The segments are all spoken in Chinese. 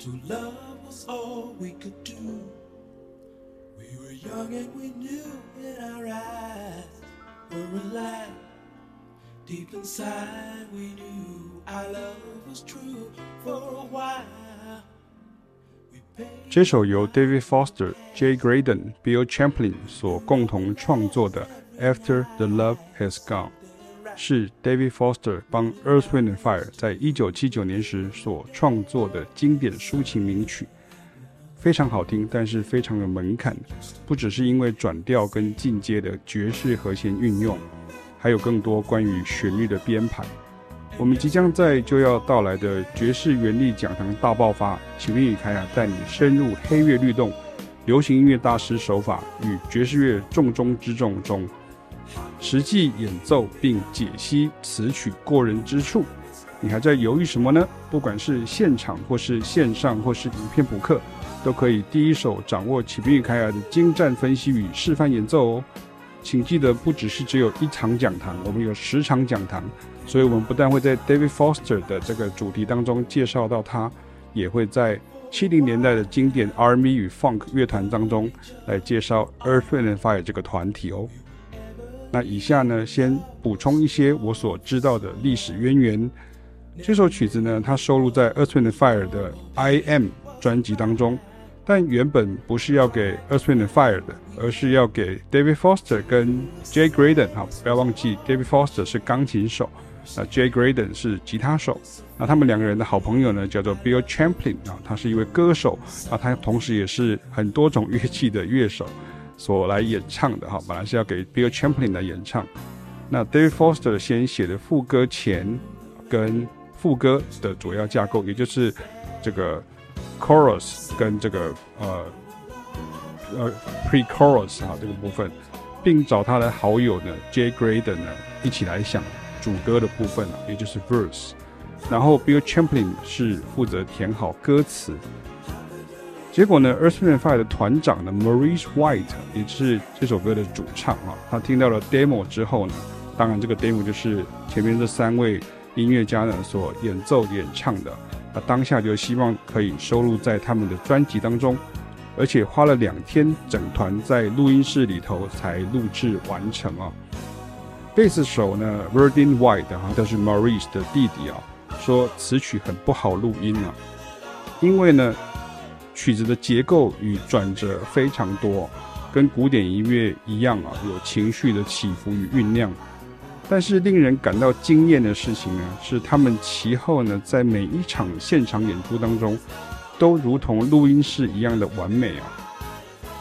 For a while, to love was all we could do. We were young and we knew in our eyes were alive. Deep inside, we knew our love was true. For a while, we paid 这首由 David Foster、Jay Graydon、Bill Champlin 所共同创作的《After the Love Has Gone》， 是 David Foster 帮 Earth, Wind and Fire 在一九七九年时所创作的经典抒情名曲，非常好听，但是非常有门槛，不只是因为转调跟进阶的爵士和弦运用。还有更多关于旋律的编排。我们即将在就要到来的爵士原力讲堂大爆发，启明与凯雅带你深入黑乐律动、流行音乐大师手法与爵士乐重中之重中，实际演奏并解析词曲过人之处。你还在犹豫什么呢？不管是现场或是线上或是影片补课，都可以第一手掌握启明与凯尔的精湛分析与示范演奏哦。请记得，不只是只有一场讲堂，我们有十场讲堂，所以我们不但会在 David Foster 的这个主题当中介绍到他，也会在七零年代的经典 R&B 与 Funk 乐团当中来介绍 Earth, Wind Fire 这个团体哦。那以下呢，先补充一些我所知道的历史渊源。这首曲子呢，它收录在 Earth, Wind Fire 的 I Am 专辑当中。但原本不是要给 Earth, Wind Fire 的，而是要给 David Foster 跟 Jay Graden 哈，不要忘记 David Foster 是钢琴手，那 Jay Graden 是吉他手，那他们两个人的好朋友呢，叫做 Bill Champlin 啊，他是一位歌手，啊，他同时也是很多种乐器的乐手，所来演唱的哈，本来是要给 Bill Champlin 来演唱，那 David Foster 先写的副歌前跟副歌的主要架构，也就是这个。Chorus 跟这个呃呃 Pre-chorus 哈这个部分，并找他的好友呢 Jay Graydon 呢一起来想主歌的部分啊，也就是 Verse，然后 Bill Champlin 是负责填好歌词。结果呢，earthman Fire 的团长呢 Maurice White 也是这首歌的主唱啊，他听到了 demo 之后呢，当然这个 demo 就是前面这三位音乐家呢所演奏演唱的。他当下就希望可以收录在他们的专辑当中，而且花了两天，整团在录音室里头才录制完成啊。贝斯手呢，Verdin White 哈，都是 Maurice 的弟弟啊，说词曲很不好录音啊，因为呢，曲子的结构与转折非常多，跟古典音乐一样啊，有情绪的起伏与酝酿。但是令人感到惊艳的事情呢，是他们其后呢，在每一场现场演出当中，都如同录音室一样的完美啊，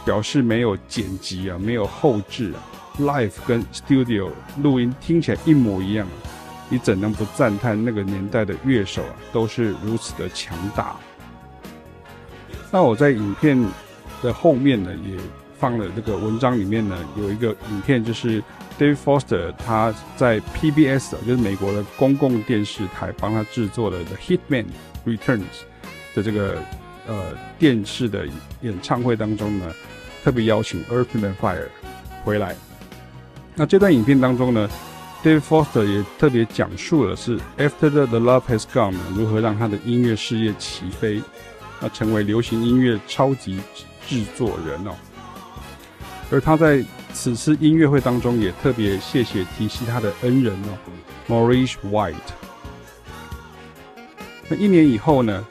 表示没有剪辑啊，没有后置啊，live 跟 studio 录音听起来一模一样啊，你怎能不赞叹那个年代的乐手啊，都是如此的强大？那我在影片的后面呢，也放了这个文章里面呢，有一个影片就是。David Foster 他在 PBS 就是美国的公共电视台帮他制作的《The Hitman Returns》的这个呃电视的演唱会当中呢，特别邀请 Earthman Fire 回来。那这段影片当中呢，David Foster 也特别讲述了是 After the, the Love Has Gone 如何让他的音乐事业起飞，那成为流行音乐超级制作人哦。而他在此次音乐会当中也特别谢谢提携他的恩人哦，Maurice White。那一年以后呢，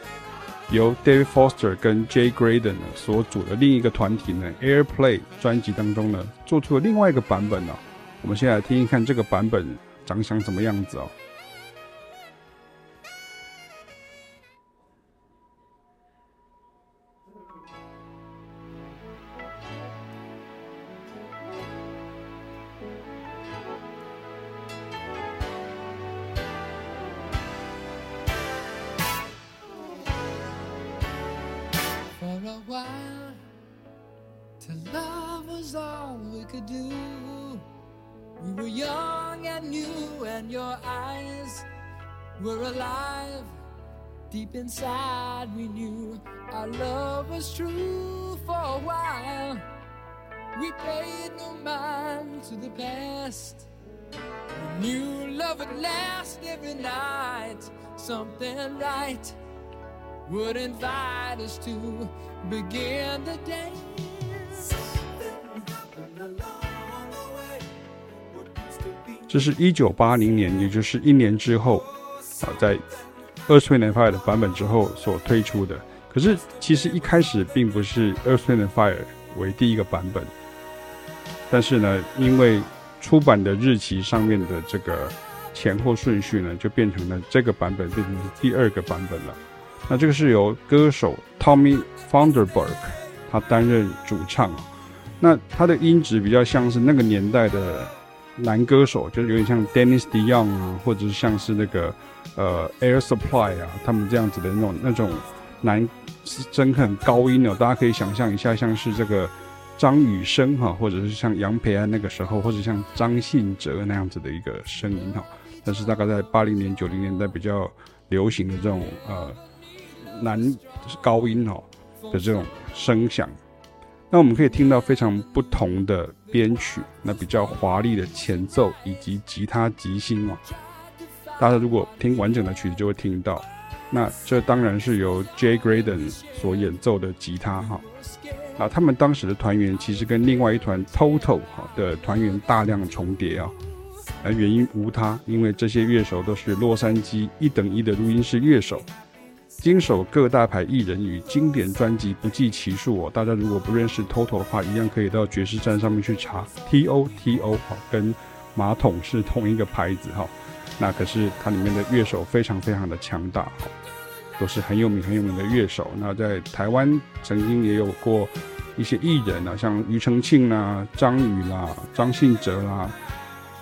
由 David Foster 跟 Jay Graydon 呢所组的另一个团体呢，Airplay 专辑当中呢，做出了另外一个版本呢。我们先来听一看这个版本长相怎么样子哦。To the past. We knew love it last every night. something right would invite us to begin the day. 这是一九八零年，也就是一年之后，啊，在 Earth, Wind and Fire 的版本之后所推出的。可是其实一开始并不是 Earth, Wind and Fire 为第一个版本，但是呢，因为出版的日期上面的这个前后顺序呢，就变成了这个版本变成是第二个版本了。那这个是由歌手 Tommy Funderburk 他担任主唱，那他的音质比较像是那个年代的。男歌手就是有点像 Dennis DeYoung 啊，或者是像是那个呃 Air Supply 啊，他们这样子的那种那种男声很高音哦，大家可以想象一下，像是这个张雨生哈，或者是像杨培安那个时候，或者像张信哲那样子的一个声音哈。但是大概在八零年九零年代比较流行的这种呃男高音哦的这种声响。那我们可以听到非常不同的编曲，那比较华丽的前奏以及吉他即兴哦。大家如果听完整的曲子就会听到，那这当然是由 Jay Graydon 所演奏的吉他哈。啊，他们当时的团员其实跟另外一团 Toto 哈的团员大量重叠啊，而原因无他，因为这些乐手都是洛杉矶一等一的录音室乐手。经手各大牌艺人与经典专辑不计其数哦。大家如果不认识 Toto 的话，一样可以到爵士站上面去查 T O T O 哈，跟马桶是同一个牌子哈。那可是它里面的乐手非常非常的强大哈，都是很有名很有名的乐手。那在台湾曾经也有过一些艺人啊，像庾澄庆啦、张宇啦、张信哲啦，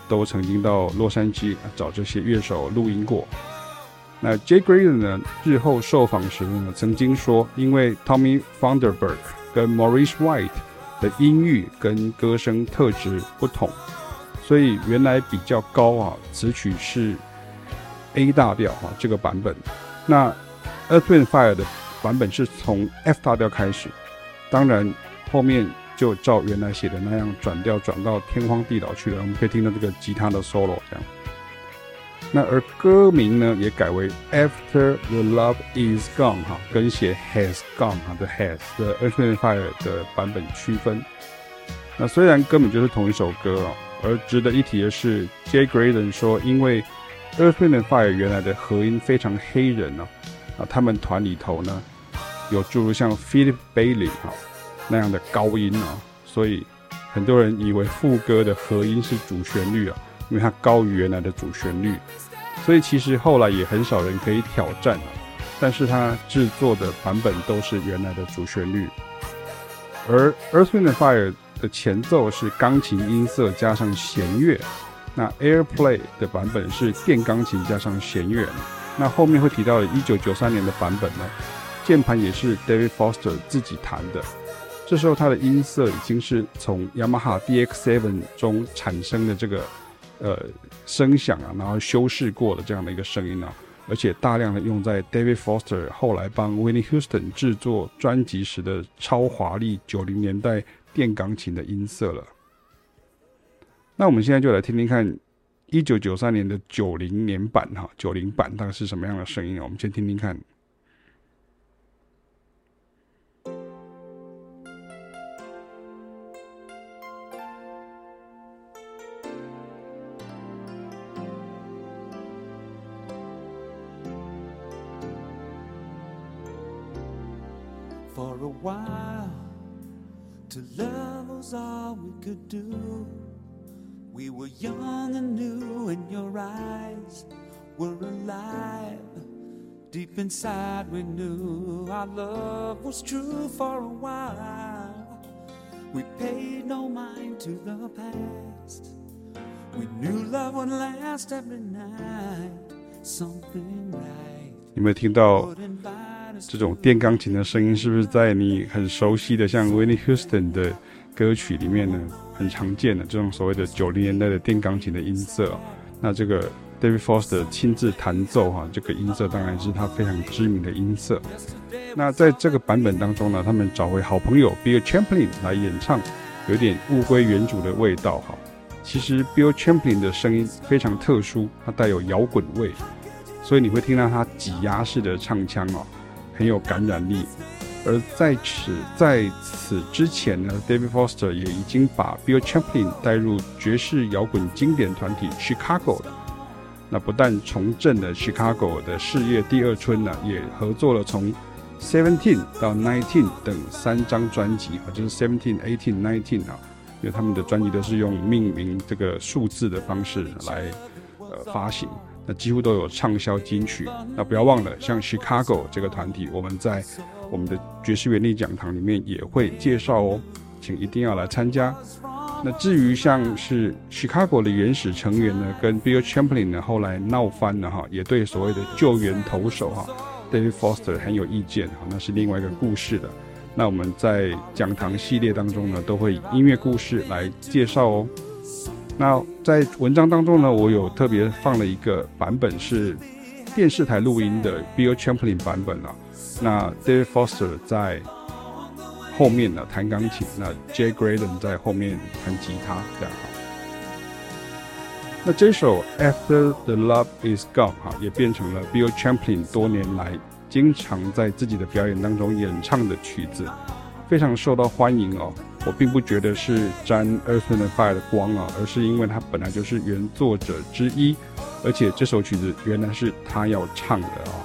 都曾经到洛杉矶找这些乐手录音过。那 Jay Graydon 呢？日后受访时呢，曾经说，因为 Tommy Funderburk 跟 Maurice White 的音域跟歌声特质不同，所以原来比较高啊，词曲是 A 大调啊，这个版本。那 Earth Wind Fire 的版本是从 F 大调开始，当然后面就照原来写的那样转调转到天荒地老去了。我们可以听到这个吉他的 solo 这样。那而歌名呢，也改为 After the Love Is Gone 哈，跟写 Has Gone 哈的 Has 的 Earth Wind Fire 的版本区分。那虽然根本就是同一首歌哦，而值得一提的是，Jay Graydon 说，因为 Earth Wind Fire 原来的和音非常黑人哦，啊，啊他们团里头呢有诸如像 Philip Bailey 哈那样的高音啊，所以很多人以为副歌的和音是主旋律啊。因为它高于原来的主旋律，所以其实后来也很少人可以挑战啊。但是它制作的版本都是原来的主旋律，而 Earth Wind Fire 的前奏是钢琴音色加上弦乐，那 Airplay 的版本是电钢琴加上弦乐。那后面会提到的1993年的版本呢，键盘也是 David Foster 自己弹的。这时候他的音色已经是从 Yamaha DX7 中产生的这个。呃，声响啊，然后修饰过的这样的一个声音啊，而且大量的用在 David Foster 后来帮 Whitney Houston 制作专辑时的超华丽九零年代电钢琴的音色了。那我们现在就来听听看一九九三年的九零年版哈，九零版大概是什么样的声音？我们先听听看。有没有听到这种电钢琴的声音？是不是在你很熟悉的像 Whitney Houston 的歌曲里面呢？很常见的这种所谓的九零年代的电钢琴的音色。那这个。David Foster 亲自弹奏哈，这个音色当然是他非常知名的音色。那在这个版本当中呢，他们找回好朋友 Bill Champlin 来演唱，有点物归原主的味道哈。其实 Bill Champlin 的声音非常特殊，它带有摇滚味，所以你会听到他挤压式的唱腔哦，很有感染力。而在此在此之前呢，David Foster 也已经把 Bill Champlin 带入爵士摇滚经典团体 Chicago 了。那不但重振了 Chicago 的事业第二春呢，也合作了从 Seventeen 到 Nineteen 等三张专辑啊，就是 Seventeen、Eighteen、Nineteen 啊，因为他们的专辑都是用命名这个数字的方式来呃发行，那几乎都有畅销金曲。那不要忘了，像 Chicago 这个团体，我们在我们的爵士原力讲堂里面也会介绍哦，请一定要来参加。那至于像是 Chicago 的原始成员呢，跟 Bill Champlin 呢后来闹翻了哈，也对所谓的救援投手哈 David Foster 很有意见哈，那是另外一个故事的。那我们在讲堂系列当中呢，都会以音乐故事来介绍哦。那在文章当中呢，我有特别放了一个版本是电视台录音的 Bill Champlin 版本啊。那 David Foster 在后面呢弹钢琴，那 Jay Graydon 在后面弹吉他，这样哈。那这首 After the Love Is Gone 哈，也变成了 Bill Champlin 多年来经常在自己的表演当中演唱的曲子，非常受到欢迎哦。我并不觉得是沾 Earth Wind & Fire 的光啊，而是因为他本来就是原作者之一，而且这首曲子原来是他要唱的哦。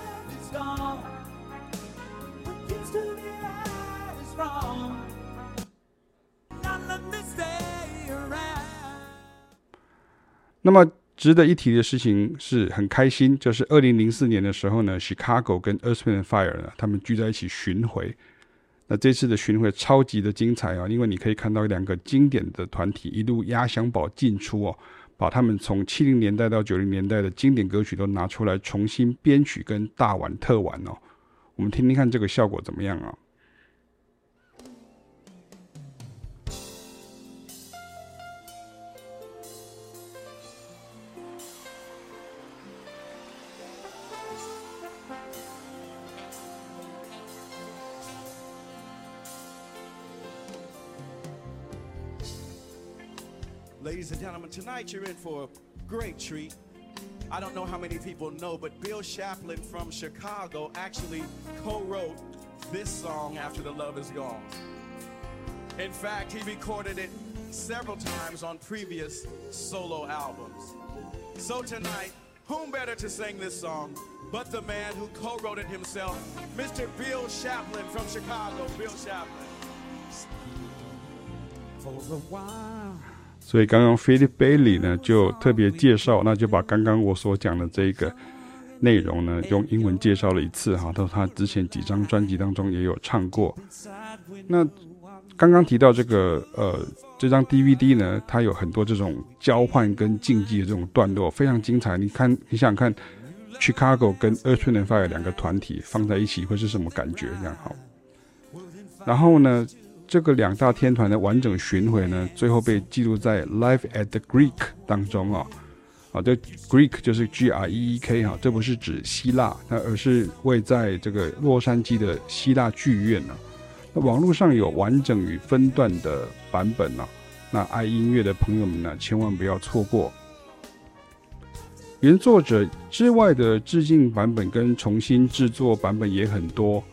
那么值得一提的事情是很开心，就是二零零四年的时候呢，Chicago 跟 Earth Wind & Fire 呢，他们聚在一起巡回。那这次的巡回超级的精彩啊，因为你可以看到两个经典的团体一路压箱宝进出哦，把他们从七零年代到九零年代的经典歌曲都拿出来重新编曲跟大玩特玩哦。我们听听看这个效果怎么样啊？Ladies and gentlemen, tonight you're in for a great treat. I don't know how many people know, but Bill Champlin from Chicago actually co-wrote this song, After the Love Is Gone. In fact, he recorded it several times on previous solo albums. So tonight, whom better to sing this song but the man who co-wrote it himself, Mr. Bill Champlin from Chicago. Bill Champlin. For a while. 所以刚刚 Philip Bailey 呢就特别介绍，那就把刚刚我所讲的这个内容呢用英文介绍了一次哈，到他之前几张专辑当中也有唱过。那刚刚提到这个呃这张 DVD 呢，它有很多这种交换跟竞技的这种段落，非常精彩。你看，你想看，Chicago 跟 Earth Wind & Fire 两个团体放在一起会是什么感觉？这样好。然后呢？这个两大天团的完整巡回呢，最后被记录在《Live at the Greek》当中啊，啊，这 Greek 就是 G R E E K 哈，这不是指希腊，那而是位在这个洛杉矶的希腊剧院呢。那网络上有完整与分段的版本呢，那爱音乐的朋友们呢，千万不要错过。原作者之外的致敬版本跟重新制作版本也很多。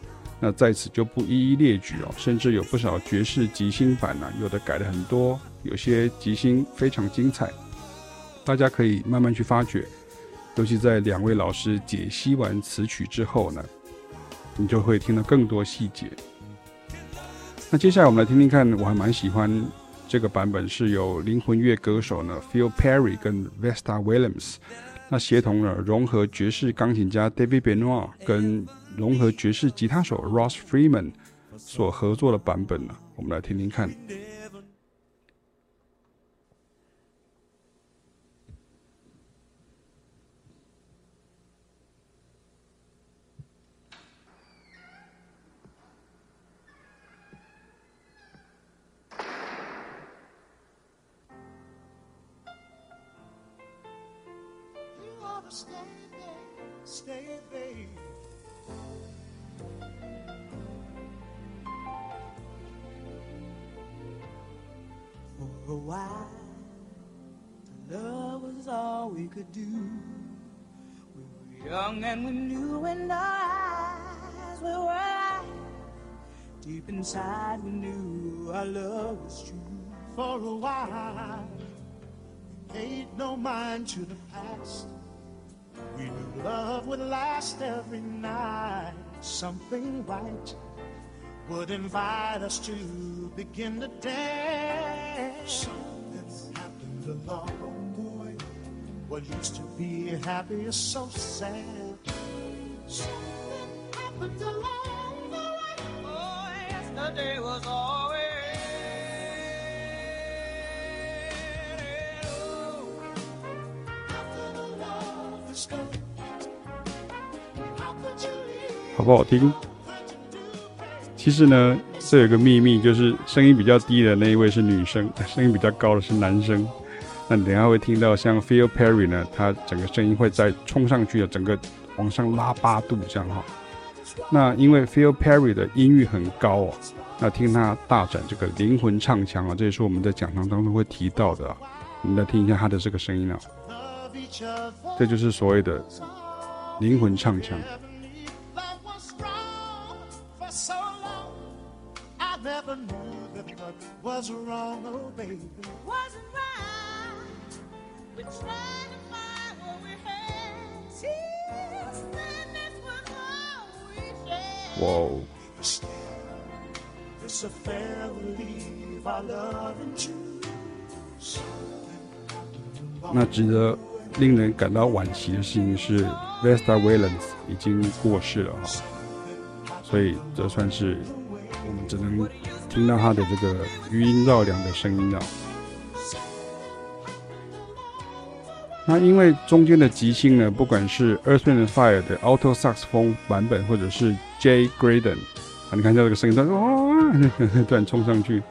那在此就不一一列举哦，甚至有不少爵士即兴版呢、有的改了很多，有些即兴非常精彩，大家可以慢慢去发掘。尤其在两位老师解析完词曲之后呢，你就会听到更多细节。那接下来我们来听听看，我还蛮喜欢这个版本，是由灵魂乐歌手呢 Phil Perry 跟 Vesta Williams，那协同了融合爵士钢琴家 David Benoit 跟。融合爵士吉他手 ross freeman 所合作的版本呢我们来听听看。for a while. Love was all we could do. We were young and we knew, and our eyes were wide. Deep inside, we knew our love was true. For a while, we paid no mind to the past. We knew love would last every night. Something right would invite us to begin to dance. Something happened along the way. What used to be happy is so sad. Something happened along the way. Oh, yesterday was always. After the love is gone, how could you leave? 好不好听？ 其实呢，这有个秘密，就是声音比较低的那一位是女生，声音比较高的是男生。那你等下会听到像 Phil Perry 呢，他整个声音会再冲上去的，整个往上拉八度这样哈。那因为 Phil Perry 的音域很高哦，那听他大展这个灵魂唱腔啊，这也是我们在讲堂当中会提到的啊。我们来听一下他的这个声音啊，这就是所谓的灵魂唱腔。never knew that love was wrong, oh baby. Wasn't right. We tried to find what we had. Tears, and this was all we shared. 哇哦！ This affair will leave our love in June. 那值得令人感到惋惜的事情是，Vesta Williams 已经过世了哈，所以这算是 我们只能听到他的这个余音绕梁的声音了。那因为中间的即兴呢，不管是 Earth Wind and Fire 的 Auto Sax 风版本，或者是 Jay Graden，啊，你看到这个声音，突然哇，突然冲上去，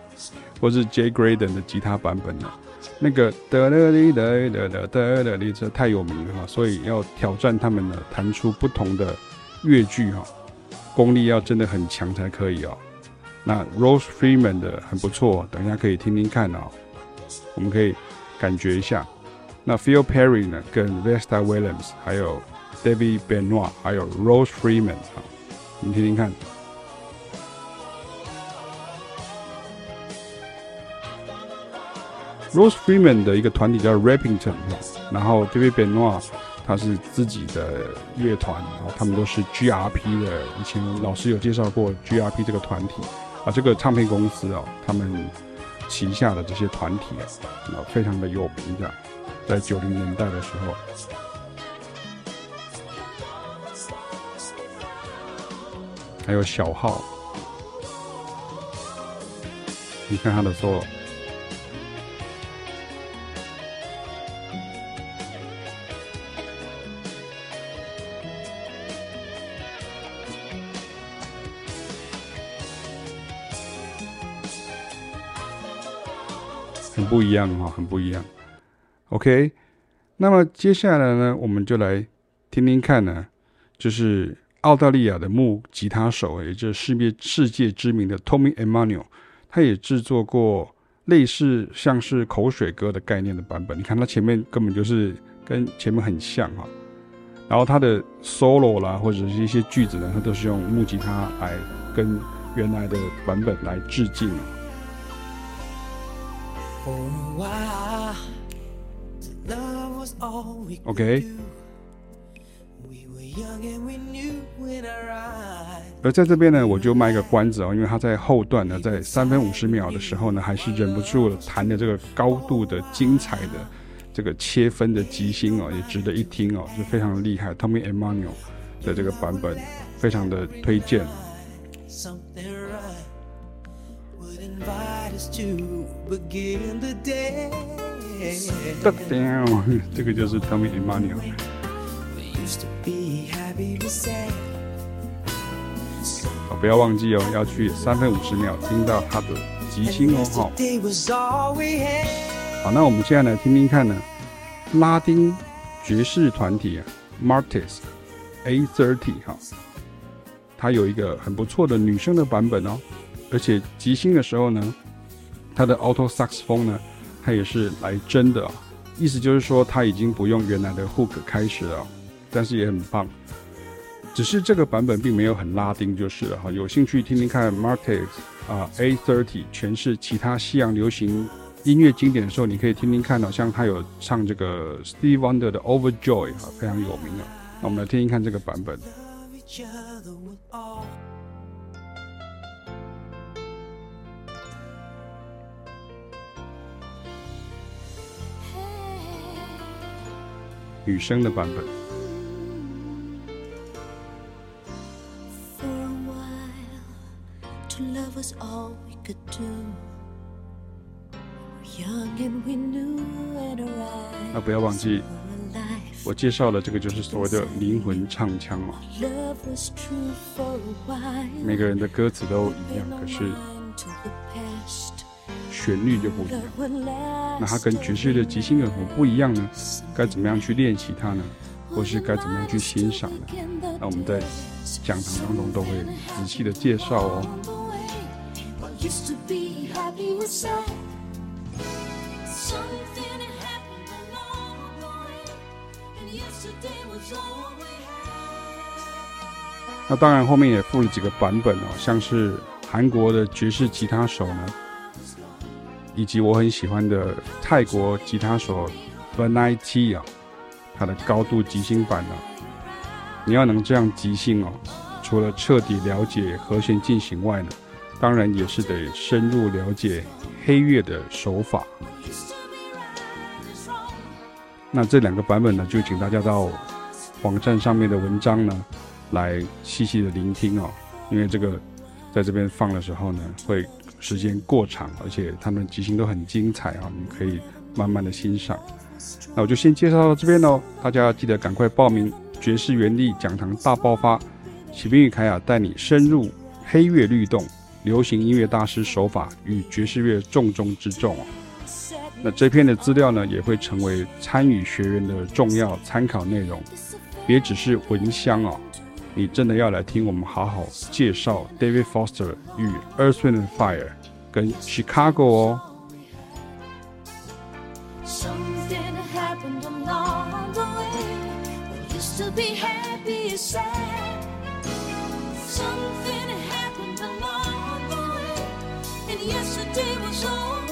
或是 Jay Graden 的吉他版本呢。那个哒哒哩哒哒哒哒哒哩，这太有名了哈，所以要挑战他们呢，弹出不同的乐句哈，功力要真的很强才可以哦。那 Rose Freeman 的很不错，等一下可以听听看哦，我们可以感觉一下。那 Phil Perry 呢，跟 Vesta Williams，还有 David Benoit，还有 Rose Freeman 啊，我们听听看。Rose Freeman 的一个团体叫 Rappington，然后 David Benoit 他是自己的乐团，然后他们都是 GRP 的。以前老师有介绍过 GRP 这个团体啊，这个唱片公司啊，他们旗下的这些团体啊，非常的有名的，在九零年代的时候，还有小号，你看他的 solo。很不一样哈，很不一样。OK，那么接下来呢，我们就来听听看呢，就是澳大利亚的木吉他手，也就是世界世界知名的 Tommy Emmanuel，他也制作过类似像是口水歌的概念的版本。你看他前面根本就是跟前面很像哈，然后他的 solo 啦，或者是一些句子呢，他都是用木吉他来跟原来的版本来致敬。OK，而在这边呢，我就卖个关子哦，因为他在后段呢，在三分五十秒的时候呢，还是忍不住弹的这个高度的精彩的这个切分的即兴哦，也值得一听哦，是非常的厉害。Tommy Emmanuel 的这个版本非常的推荐。这个就是 Tommy Emmanuel。好，不要忘记哦，要去三分五十秒听到他的即兴哦，好。好，那我们现在来听听看呢，拉丁爵士团体啊，Martis A Thirty 哈，它有一个很不错的女生的版本哦，而且即兴的时候呢。他的 auto sax 风呢，它也是来真的，意思就是说它已经不用原来的 hook 开始了，但是也很棒。只是这个版本并没有很拉丁，就是了哈。有兴趣听听看 Marquez 啊 A30 诠释其他西洋流行音乐经典的时候，你可以听听看，好像他有唱这个 Steve Wonder 的 Overjoy 啊，非常有名啊。那我们来听听看这个版本。女生的版本。那不要忘记，我介绍的这个就是所谓的灵魂唱腔嘛。每个人的歌词都一样，可是旋律就不一样。那它跟爵士乐的即兴有什么不一样呢？该怎么样去练习它呢？或是该怎么样去欣赏呢？那我们在讲堂当中都会仔细的介绍哦。那当然，后面也附了几个版本哦，像是韩国的爵士吉他手呢，以及我很喜欢的泰国吉他手 Vinai T 啊，它的高度即兴版呢，你要能这样即兴哦，除了彻底了解和弦进行外呢，当然也是得深入了解黑乐的手法。那这两个版本呢，就请大家到网站上面的文章呢，来细细的聆听哦。因为这个在这边放的时候呢，会时间过长，而且他们即兴都很精彩啊，你可以慢慢的欣赏。那我就先介绍到这边喽，大家记得赶快报名爵士原力讲堂大爆发，启兵与凯亚带你深入黑乐律动、流行音乐大师手法与爵士乐重中之重哦。那这篇的资料呢，也会成为参与学员的重要参考内容，别只是闻香哦，你真的要来听我们好好介绍 David Foster 与 Earth Wind and Fire 跟 Chicago 哦。be happy or sad. Something happened along the way, and yesterday was over.